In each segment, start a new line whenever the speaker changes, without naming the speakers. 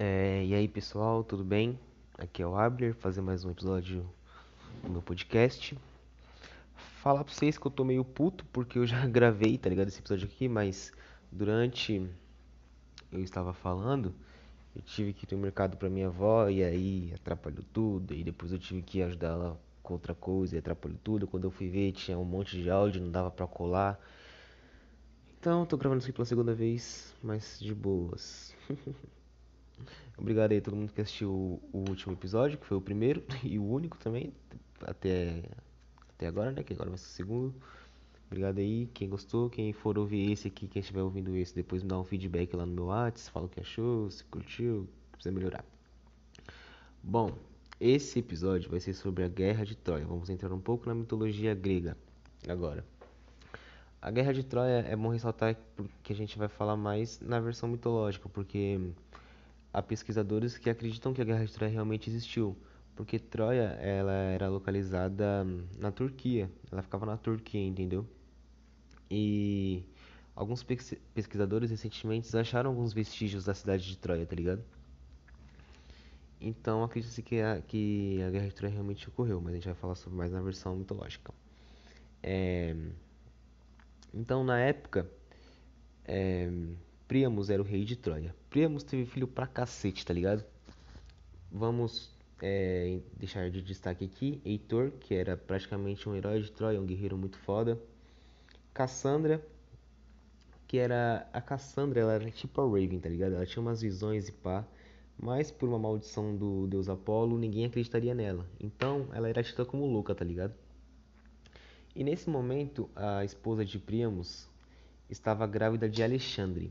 É, e aí pessoal, tudo bem? Aqui é o Abler, fazer mais um episódio do meu podcast. Falar pra vocês que eu tô meio puto porque eu já gravei, tá ligado? Esse episódio aqui, mas durante eu estava falando, eu tive que ir no mercado pra minha avó e aí atrapalhou tudo. E depois eu tive que ajudar ela com outra coisa e atrapalhou tudo. Quando eu fui ver, tinha um monte de áudio, não dava pra colar. Então, tô gravando isso aqui pela segunda vez, mas de boas. Obrigado aí a todo mundo que assistiu o, último episódio, que foi o primeiro e o único também, até, até agora, né? Que agora vai ser o segundo. Obrigado aí, quem gostou, quem for ouvir esse aqui, quem estiver ouvindo esse, depois me dá um feedback lá no meu WhatsApp, fala o que achou, se curtiu, precisa melhorar. Bom, esse episódio vai ser sobre a Guerra de Troia. Vamos entrar um pouco na mitologia grega agora. A Guerra de Troia é bom ressaltar que a gente vai falar mais na versão mitológica, porque há pesquisadores que acreditam que a Guerra de Troia realmente existiu, porque Troia ela era localizada na Turquia, ela ficava na Turquia, entendeu? E alguns pesquisadores recentemente acharam alguns vestígios da cidade de Troia, tá ligado? Então acredita-se que a, que a Guerra de Troia realmente ocorreu, mas a gente vai falar sobre mais na versão mitológica. É... Então na época, é... Era o rei de Troia. Priamos teve filho pra cacete, tá ligado? Vamos é, deixar de destaque aqui Heitor, que era praticamente um herói de Troia, um guerreiro muito foda. Cassandra, que era. A Cassandra, ela era tipo a Raven, tá ligado? Ela tinha umas visões e pá. Mas por uma maldição do deus Apolo, ninguém acreditaria nela. Então ela era tida como louca, tá ligado? E nesse momento, a esposa de Priamos estava grávida de Alexandre.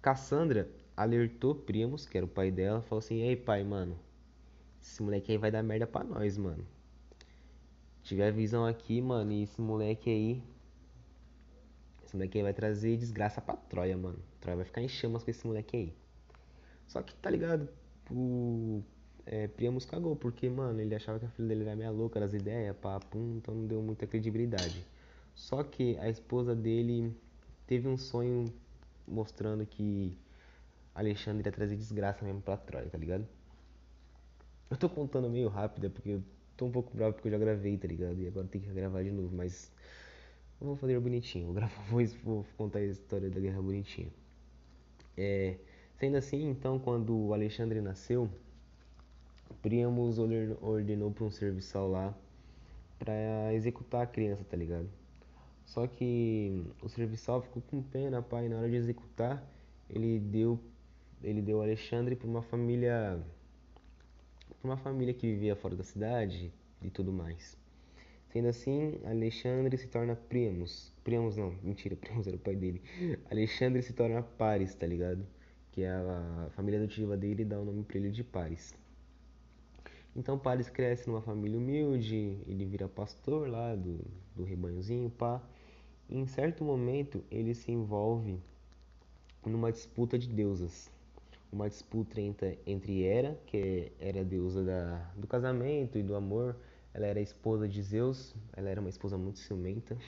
Cassandra alertou Primos, que era o pai dela, falou assim: Ei, pai, mano, esse moleque aí vai dar merda pra nós, mano. Tiver visão aqui, mano, e esse moleque aí. Esse moleque aí vai trazer desgraça pra Troia, mano. Troia vai ficar em chamas com esse moleque aí. Só que, tá ligado? O é, cagou, porque, mano, ele achava que a filha dele era meia louca das ideias, pá, pum, então não deu muita credibilidade. Só que a esposa dele teve um sonho mostrando que Alexandre ia trazer desgraça mesmo pra Troia, tá ligado? Eu tô contando meio rápido, é porque eu tô um pouco bravo porque eu já gravei, tá ligado? E agora tem que gravar de novo, mas eu vou fazer bonitinho, vou gravar, vou, vou contar a história da guerra bonitinha. É, sendo assim, então, quando Alexandre nasceu, Priamos ordenou para um serviçal lá para executar a criança, tá ligado? Só que o serviçal ficou com pena, pai, na hora de executar, ele deu ele deu Alexandre para uma família para uma família que vivia fora da cidade e tudo mais. Sendo assim, Alexandre se torna Priamos. Priamos não, mentira, Priamos era o pai dele. Alexandre se torna Paris, tá ligado? Que é a família adotiva dele dá o nome para ele de Paris. Então Paris cresce numa família humilde, ele vira pastor lá do, do rebanhozinho, pá. Em certo momento, ele se envolve numa disputa de deusas. Uma disputa entre, entre Hera, que era a deusa da, do casamento e do amor. Ela era a esposa de Zeus, ela era uma esposa muito ciumenta.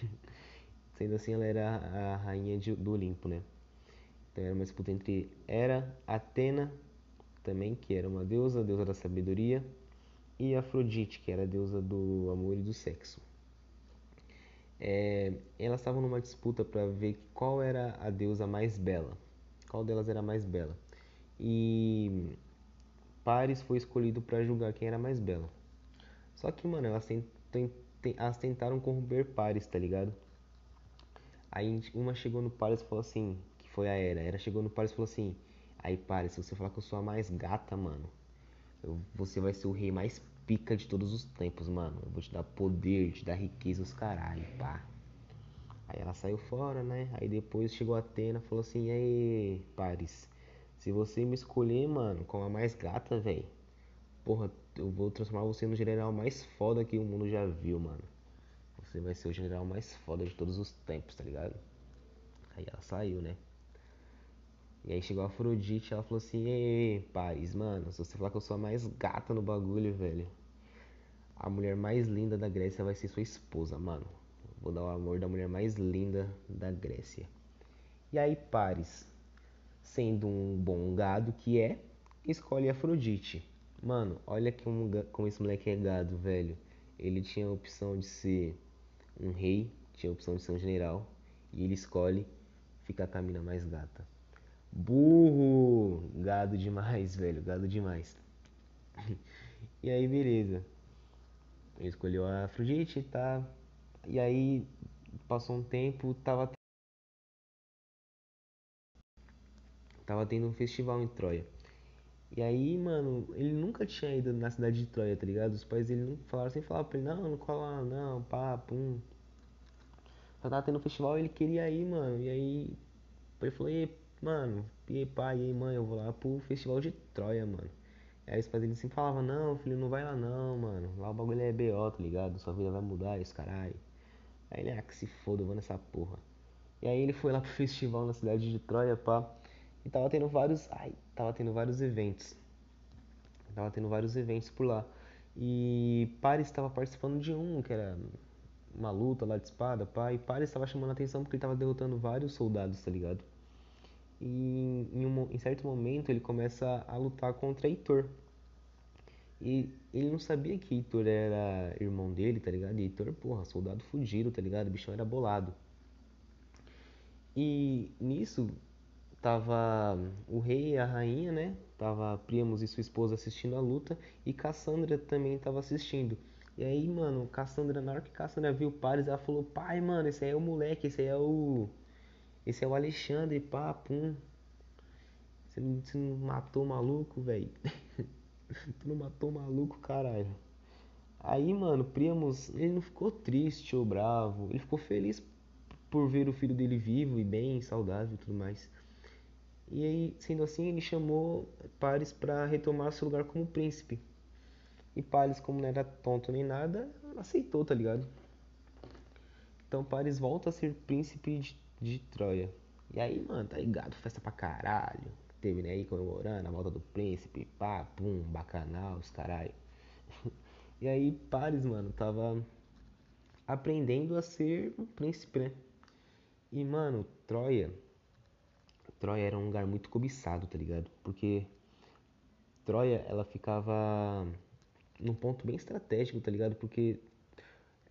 Sendo assim, ela era a rainha de, do Olimpo, né? Então era uma disputa entre Hera, Atena, também, que era uma deusa, deusa da sabedoria, e Afrodite, que era a deusa do amor e do sexo é, elas estavam numa disputa para ver qual era a deusa mais bela, qual delas era mais bela. E Paris foi escolhido para julgar quem era mais bela. Só que, mano, elas, tent, elas tentaram corromper Paris, tá ligado? Aí uma chegou no Paris e falou assim, que foi a Era. Era chegou no Paris e falou assim: Aí, Paris, se você falar que eu sou a mais gata, mano, eu, você vai ser o rei mais pica de todos os tempos, mano. Eu vou te dar poder, te dar riqueza, os caralho, pá. Aí ela saiu fora, né? Aí depois chegou a Atena falou assim: E aí, Paris, se você me escolher, mano, como a mais gata, velho, porra, eu vou transformar você no general mais foda que o mundo já viu, mano. Você vai ser o general mais foda de todos os tempos, tá ligado? Aí ela saiu, né? E aí chegou a Afrodite, ela falou assim: Ei, Paris, mano, se você falar que eu sou a mais gata no bagulho, velho, a mulher mais linda da Grécia vai ser sua esposa, mano. Vou dar o amor da mulher mais linda da Grécia. E aí, Paris sendo um bom gado que é, escolhe Afrodite. Mano, olha como, como esse moleque é gado, velho. Ele tinha a opção de ser um rei, tinha a opção de ser um general, e ele escolhe ficar com a mina mais gata. Burro! Gado demais, velho, gado demais. e aí, beleza. Ele escolheu a Afrodite, tá? E aí, passou um tempo, tava tava tendo um festival em Troia. E aí, mano, ele nunca tinha ido na cidade de Troia, tá ligado? Os pais dele não falaram assim, falaram pra ele, não, não cola não, pá, pum. Só tava tendo um festival ele queria ir, mano. E aí, ele falou, e mano, e pai, e mãe, eu vou lá pro festival de Troia, mano. Aí os pais dele sempre falavam, não, filho, não vai lá não, mano. Lá o bagulho é BO, tá ligado? Sua vida vai mudar, esse caralho. Aí ele, ah, que se foda, eu vou nessa porra. E aí ele foi lá pro festival na cidade de Troia, pá. E tava tendo vários. Ai, tava tendo vários eventos. Tava tendo vários eventos por lá. E Paris estava participando de um, que era uma luta lá de espada, pá. E Paris estava chamando a atenção porque ele tava derrotando vários soldados, tá ligado? E em, um, em certo momento ele começa a lutar contra Heitor. E ele não sabia que Heitor era irmão dele, tá ligado? E Heitor, porra, soldado fugido, tá ligado? O bichão era bolado. E nisso tava o rei e a rainha, né? Tava Priamos e sua esposa assistindo a luta e Cassandra também tava assistindo. E aí, mano, Cassandra, na hora que Cassandra viu Paris, ela falou: "Pai, mano, esse aí é o moleque, esse aí é o esse é o Alexandre, pá, pum. Você não, você não matou o maluco, velho? tu não matou o maluco, caralho?" Aí, mano, Priamos, ele não ficou triste ou bravo, ele ficou feliz por ver o filho dele vivo e bem, saudável e tudo mais. E aí, sendo assim, ele chamou Paris para retomar seu lugar como príncipe. E Paris, como não era tonto nem nada, aceitou, tá ligado? Então Paris volta a ser príncipe de, de Troia. E aí, mano, tá ligado? Festa pra caralho. Teve, né, aí comemorando a volta do príncipe, pá, pum, bacanal, os caralho. e aí, Paris, mano, tava aprendendo a ser um príncipe, né? E, mano, Troia Troia era um lugar muito cobiçado, tá ligado? Porque Troia, ela ficava num ponto bem estratégico, tá ligado? Porque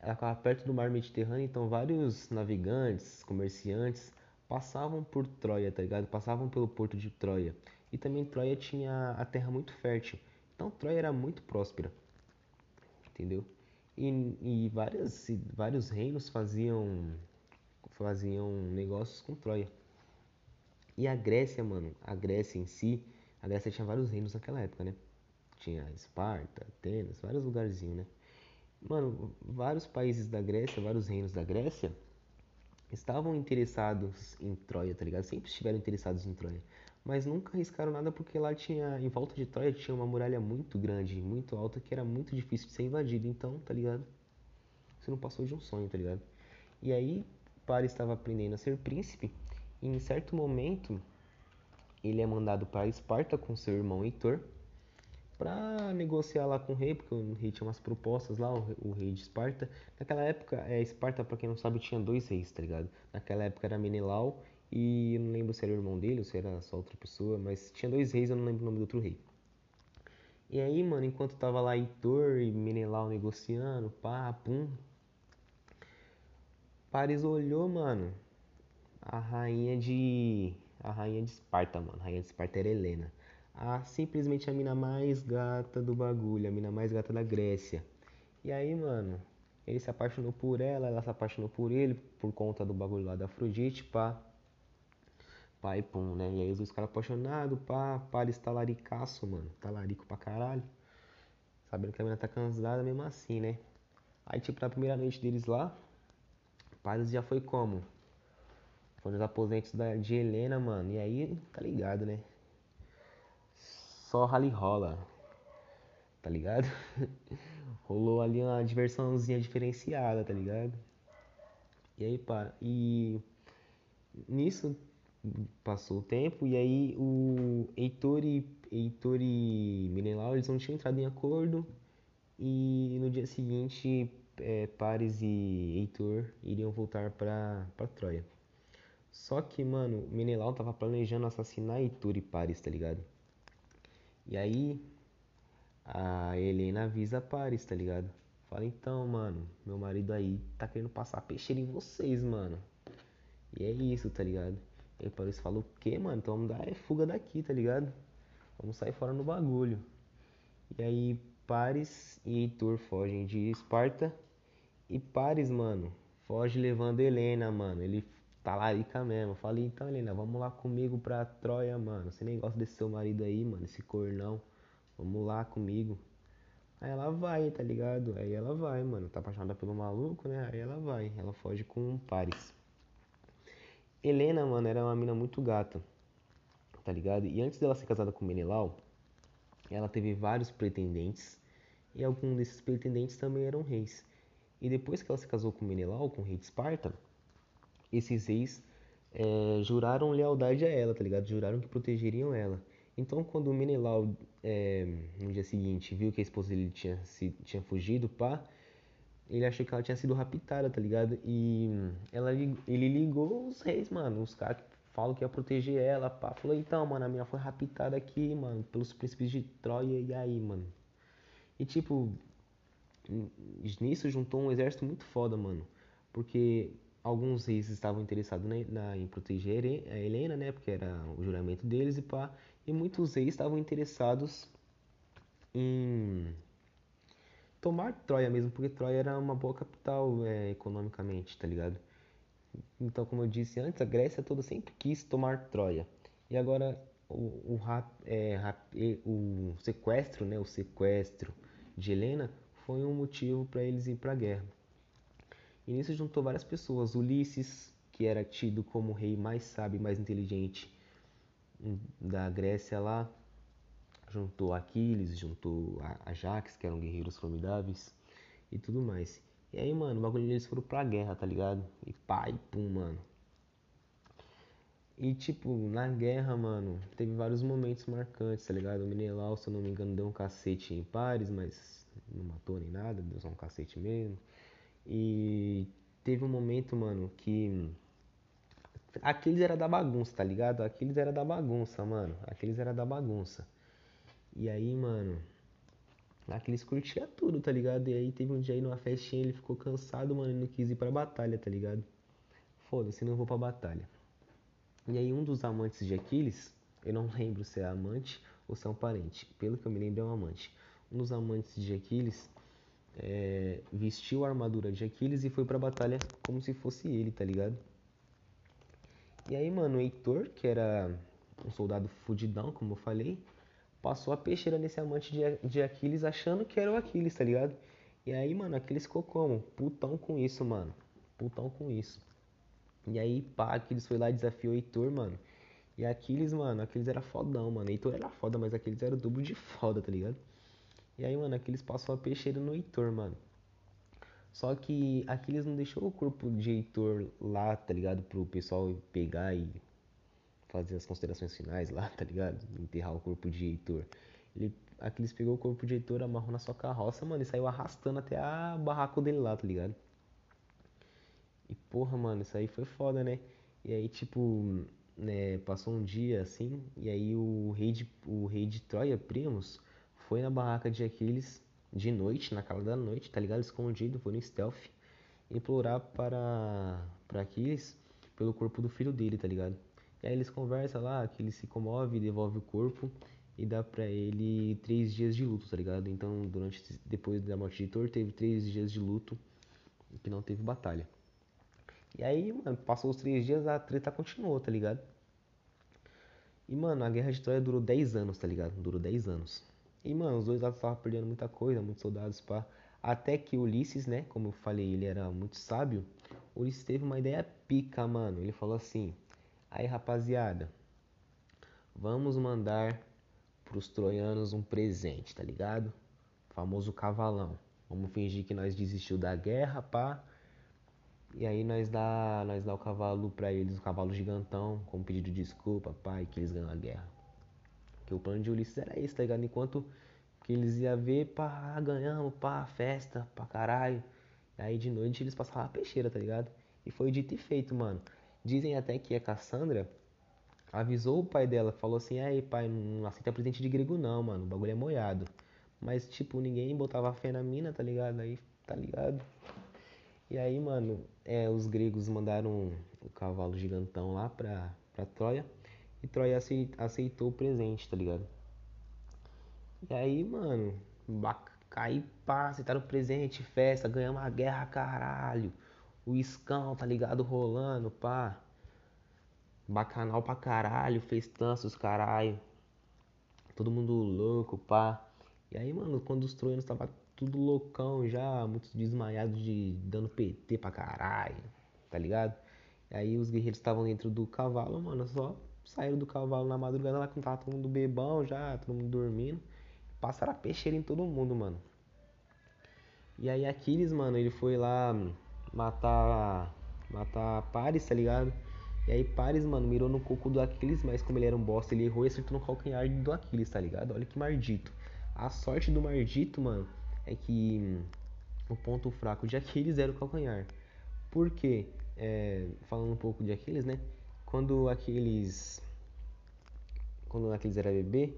ela ficava perto do mar Mediterrâneo, então vários navegantes, comerciantes passavam por Troia, tá ligado? Passavam pelo porto de Troia. E também Troia tinha a terra muito fértil. Então Troia era muito próspera. Entendeu? E, e várias, vários reinos faziam faziam negócios com Troia. E a Grécia, mano, a Grécia em si, a Grécia tinha vários reinos naquela época, né? Tinha Esparta, Atenas, vários lugarzinhos, né? Mano, vários países da Grécia, vários reinos da Grécia estavam interessados em Troia, tá ligado? Sempre estiveram interessados em Troia. Mas nunca arriscaram nada porque lá tinha, em volta de Troia, tinha uma muralha muito grande, muito alta, que era muito difícil de ser invadida. Então, tá ligado? Você não passou de um sonho, tá ligado? E aí, Paris estava aprendendo a ser príncipe e em certo momento, ele é mandado para Esparta com seu irmão Heitor para negociar lá com o rei, porque o rei tinha umas propostas lá, o, rei de Esparta. Naquela época, é, Esparta, para quem não sabe, tinha dois reis, tá ligado? Naquela época era Menelau e eu não lembro se era o irmão dele ou se era só outra pessoa, mas tinha dois reis, eu não lembro o nome do outro rei. E aí, mano, enquanto tava lá Heitor e Menelau negociando, pá, pum, Paris olhou, mano, a rainha de. A rainha de Esparta, mano. A rainha de Esparta era Helena. A, simplesmente a mina mais gata do bagulho, a mina mais gata da Grécia. E aí, mano, ele se apaixonou por ela, ela se apaixonou por ele, por conta do bagulho lá da Afrodite, pá. Pá e pum, né? E aí os dois ficaram apaixonados, pá, pá, eles talaricaço, mano. Talarico pra caralho. Sabendo que a mina tá cansada mesmo assim, né? Aí, tipo, na primeira noite deles lá, Paris já foi como? Foi nos aposentos da, de Helena, mano. E aí, tá ligado, né? Só rally rola. Tá ligado? Rolou ali uma diversãozinha diferenciada, tá ligado? E aí, pá. E nisso passou o tempo e aí o Heitor e, Heitor e Menelau eles não tinham entrado em acordo e no dia seguinte é, Paris e Heitor iriam voltar para Troia. Só que, mano, Menelau tava planejando assassinar Heitor e Paris, tá ligado? E aí, a Helena avisa Paris, tá ligado? Fala, então, mano, meu marido aí tá querendo passar peixeira em vocês, mano. E é isso, tá ligado? E aí Paris fala, o quê, mano? Então vamos dar é fuga daqui, tá ligado? Vamos sair fora no bagulho. E aí Paris e Heitor fogem de Esparta. E Paris, mano, foge levando Helena, mano. Ele talarica mesmo. Falei, então, Helena, vamos lá comigo pra Troia, mano. Você nem gosta desse seu marido aí, mano, esse cornão. Vamos lá comigo. Aí ela vai, tá ligado? Aí ela vai, mano. Tá apaixonada pelo maluco, né? Aí ela vai. Ela foge com Paris. Helena, mano, era uma mina muito gata. Tá ligado? E antes dela ser casada com Menelau, ela teve vários pretendentes. E alguns desses pretendentes também eram reis. E depois que ela se casou com Menelau, com o rei de Esparta, esses reis é, juraram lealdade a ela, tá ligado? Juraram que protegeriam ela. Então, quando Menelau, é, no dia seguinte, viu que a esposa dele tinha, se, tinha fugido, pá, ele achou que ela tinha sido raptada, tá ligado? E ela, ele ligou os reis, mano, os caras que falam que ia proteger ela, pá. Falou, então, mano, a minha foi raptada aqui, mano, pelos príncipes de Troia, e aí, mano? E, tipo, nisso juntou um exército muito foda, mano. Porque alguns reis estavam interessados na, na, em proteger a Helena, né? Porque era o juramento deles e pá. E muitos reis estavam interessados em tomar Troia mesmo, porque Troia era uma boa capital é, economicamente, tá ligado? Então, como eu disse antes, a Grécia toda sempre quis tomar Troia. E agora o, o, é, o sequestro, né? O sequestro de Helena foi um motivo para eles ir para a guerra. E nisso juntou várias pessoas. Ulisses, que era tido como o rei mais sábio mais inteligente da Grécia lá, juntou Aquiles, juntou Ajax, que eram guerreiros formidáveis e tudo mais. E aí, mano, o bagulho eles foram pra guerra, tá ligado? E e pum, mano. E tipo, na guerra, mano, teve vários momentos marcantes, tá ligado? O Menelau, se eu não me engano, deu um cacete em Paris, mas não matou nem nada, deu só um cacete mesmo. E teve um momento, mano, que. Aqueles era da bagunça, tá ligado? Aqueles era da bagunça, mano. Aqueles era da bagunça. E aí, mano. Aqueles curtia tudo, tá ligado? E aí teve um dia aí numa festinha, ele ficou cansado, mano, e não quis ir pra batalha, tá ligado? Foda-se, não vou pra batalha. E aí um dos amantes de Aquiles, eu não lembro se é amante ou se é um parente. Pelo que eu me lembro é um amante um dos amantes de Aquiles é, vestiu a armadura de Aquiles e foi pra batalha como se fosse ele, tá ligado? E aí, mano, o Heitor, que era um soldado fudidão, como eu falei, passou a peixeira nesse amante de, de Aquiles achando que era o Aquiles, tá ligado? E aí, mano, Aquiles ficou como? Putão com isso, mano. Putão com isso. E aí, pá, Aquiles foi lá e desafiou o Heitor, mano. E Aquiles, mano, Aquiles era fodão, mano. Heitor era foda, mas Aquiles era o dobro de foda, tá ligado? E aí, mano, Aquiles passou a peixeira no Heitor, mano. Só que Aquiles não deixou o corpo de Heitor lá, tá ligado? Pro pessoal pegar e fazer as considerações finais lá, tá ligado? Enterrar o corpo de Heitor. Ele, Aquiles pegou o corpo de Heitor, amarrou na sua carroça, mano, e saiu arrastando até a barraco dele lá, tá ligado? E porra, mano, isso aí foi foda, né? E aí, tipo, né, passou um dia assim, e aí o rei de, o rei de Troia, Priamos, foi na barraca de Aquiles de noite, na calada da noite, tá ligado? Escondido, foi no stealth, implorar para, para Aquiles pelo corpo do filho dele, tá ligado? E aí eles conversam lá, Aquiles se comove, devolve o corpo e dá pra ele três dias de luto, tá ligado? Então, durante depois da morte de Thor, teve três dias de luto que não teve batalha. E aí, mano, passou os três dias, a treta continuou, tá ligado? E, mano, a guerra de Troia durou 10 anos, tá ligado? Durou 10 anos. E, mano, os dois lados estavam perdendo muita coisa, muitos soldados, pá. Até que Ulisses, né, como eu falei, ele era muito sábio. Ulisses teve uma ideia pica, mano. Ele falou assim: Aí, rapaziada, vamos mandar pros troianos um presente, tá ligado? O famoso cavalão. Vamos fingir que nós desistiu da guerra, pá. E aí nós dá, nós dá o cavalo pra eles, o cavalo gigantão, com pedido de desculpa, pai, que eles ganham a guerra. Porque o plano de Ulisses era esse, tá ligado? Enquanto que eles iam ver, pá, ganhamos, pá, festa, pra caralho. Aí de noite eles passavam a peixeira, tá ligado? E foi dito e feito, mano. Dizem até que a Cassandra avisou o pai dela, falou assim: "Aí, pai, não aceita presente de grego não, mano. O bagulho é moiado". Mas tipo, ninguém botava fé na mina, tá ligado? Aí, tá ligado? E aí, mano, é, os gregos mandaram o cavalo gigantão lá pra, pra Troia. E Troia aceitou o presente, tá ligado? E aí, mano, caí pá, aceitaram o presente, festa, ganhamos a guerra, caralho. O iscão, tá ligado? Rolando, pá. Bacanal pra caralho, festanços, caralho. Todo mundo louco, pá. E aí, mano, quando os troianos tava tudo loucão já, muitos desmaiados de dando PT pra caralho, tá ligado? E aí os guerreiros estavam dentro do cavalo, mano, só saíram do cavalo na madrugada lá quando tava todo mundo bebão já, todo mundo dormindo. Passaram a peixeira em todo mundo, mano. E aí Aquiles, mano, ele foi lá matar matar Paris, tá ligado? E aí Paris, mano, mirou no coco do Aquiles, mas como ele era um bosta, ele errou e acertou no calcanhar do Aquiles, tá ligado? Olha que maldito. A sorte do maldito, mano, é que o ponto fraco de Aquiles era o calcanhar. Por quê? É, falando um pouco de Aquiles, né? Quando Aquiles quando Aquiles era bebê,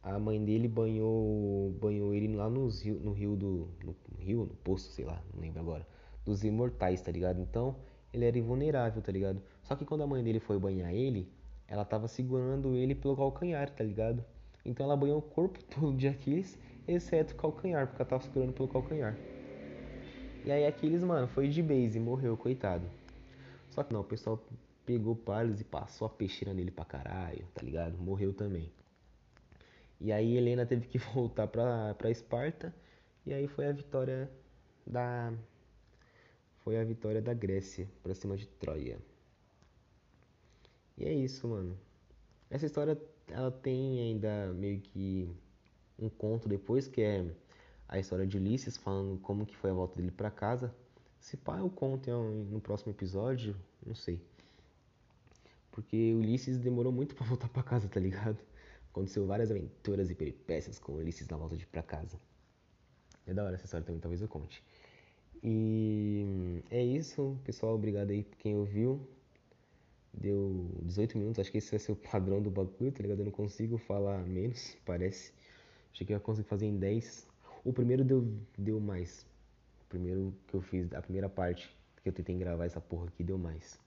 a mãe dele banhou banhou ele lá nos rio, no rio do no rio, no poço, sei lá, não lembro agora, dos imortais, tá ligado? Então, ele era invulnerável, tá ligado? Só que quando a mãe dele foi banhar ele, ela tava segurando ele pelo calcanhar, tá ligado? Então ela banhou o corpo todo de Aquiles exceto o calcanhar, porque ela tava segurando pelo calcanhar. E aí Aquiles, mano, foi de base e morreu, coitado. Só que não, o pessoal pegou Paris e passou a peixeira nele pra caralho, tá ligado? Morreu também. E aí Helena teve que voltar pra, pra Esparta. E aí foi a vitória da. Foi a vitória da Grécia pra cima de Troia. E é isso, mano. Essa história ela tem ainda meio que um conto depois, que é a história de Ulisses, falando como que foi a volta dele para casa. Se pá, eu conto no próximo episódio, não sei. Porque Ulisses demorou muito para voltar para casa, tá ligado? Aconteceu várias aventuras e peripécias com Ulisses na volta de para casa. É da hora essa história também, talvez eu conte. E é isso, pessoal. Obrigado aí por quem ouviu. Deu 18 minutos, acho que esse vai ser o padrão do bagulho, tá ligado? Eu não consigo falar menos, parece. Achei que eu ia conseguir fazer em 10. O primeiro deu, deu mais. O primeiro que eu fiz, a primeira parte que eu tentei gravar essa porra aqui deu mais.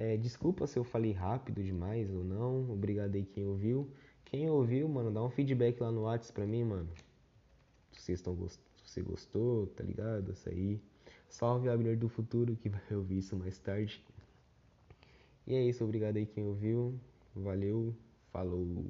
É, desculpa se eu falei rápido demais ou não. Obrigado aí quem ouviu. Quem ouviu, mano, dá um feedback lá no WhatsApp pra mim, mano. Se vocês você gostou, tá ligado? Isso aí. Salve a Abner do futuro que vai ouvir isso mais tarde. E é isso, obrigado aí quem ouviu. Valeu, falou.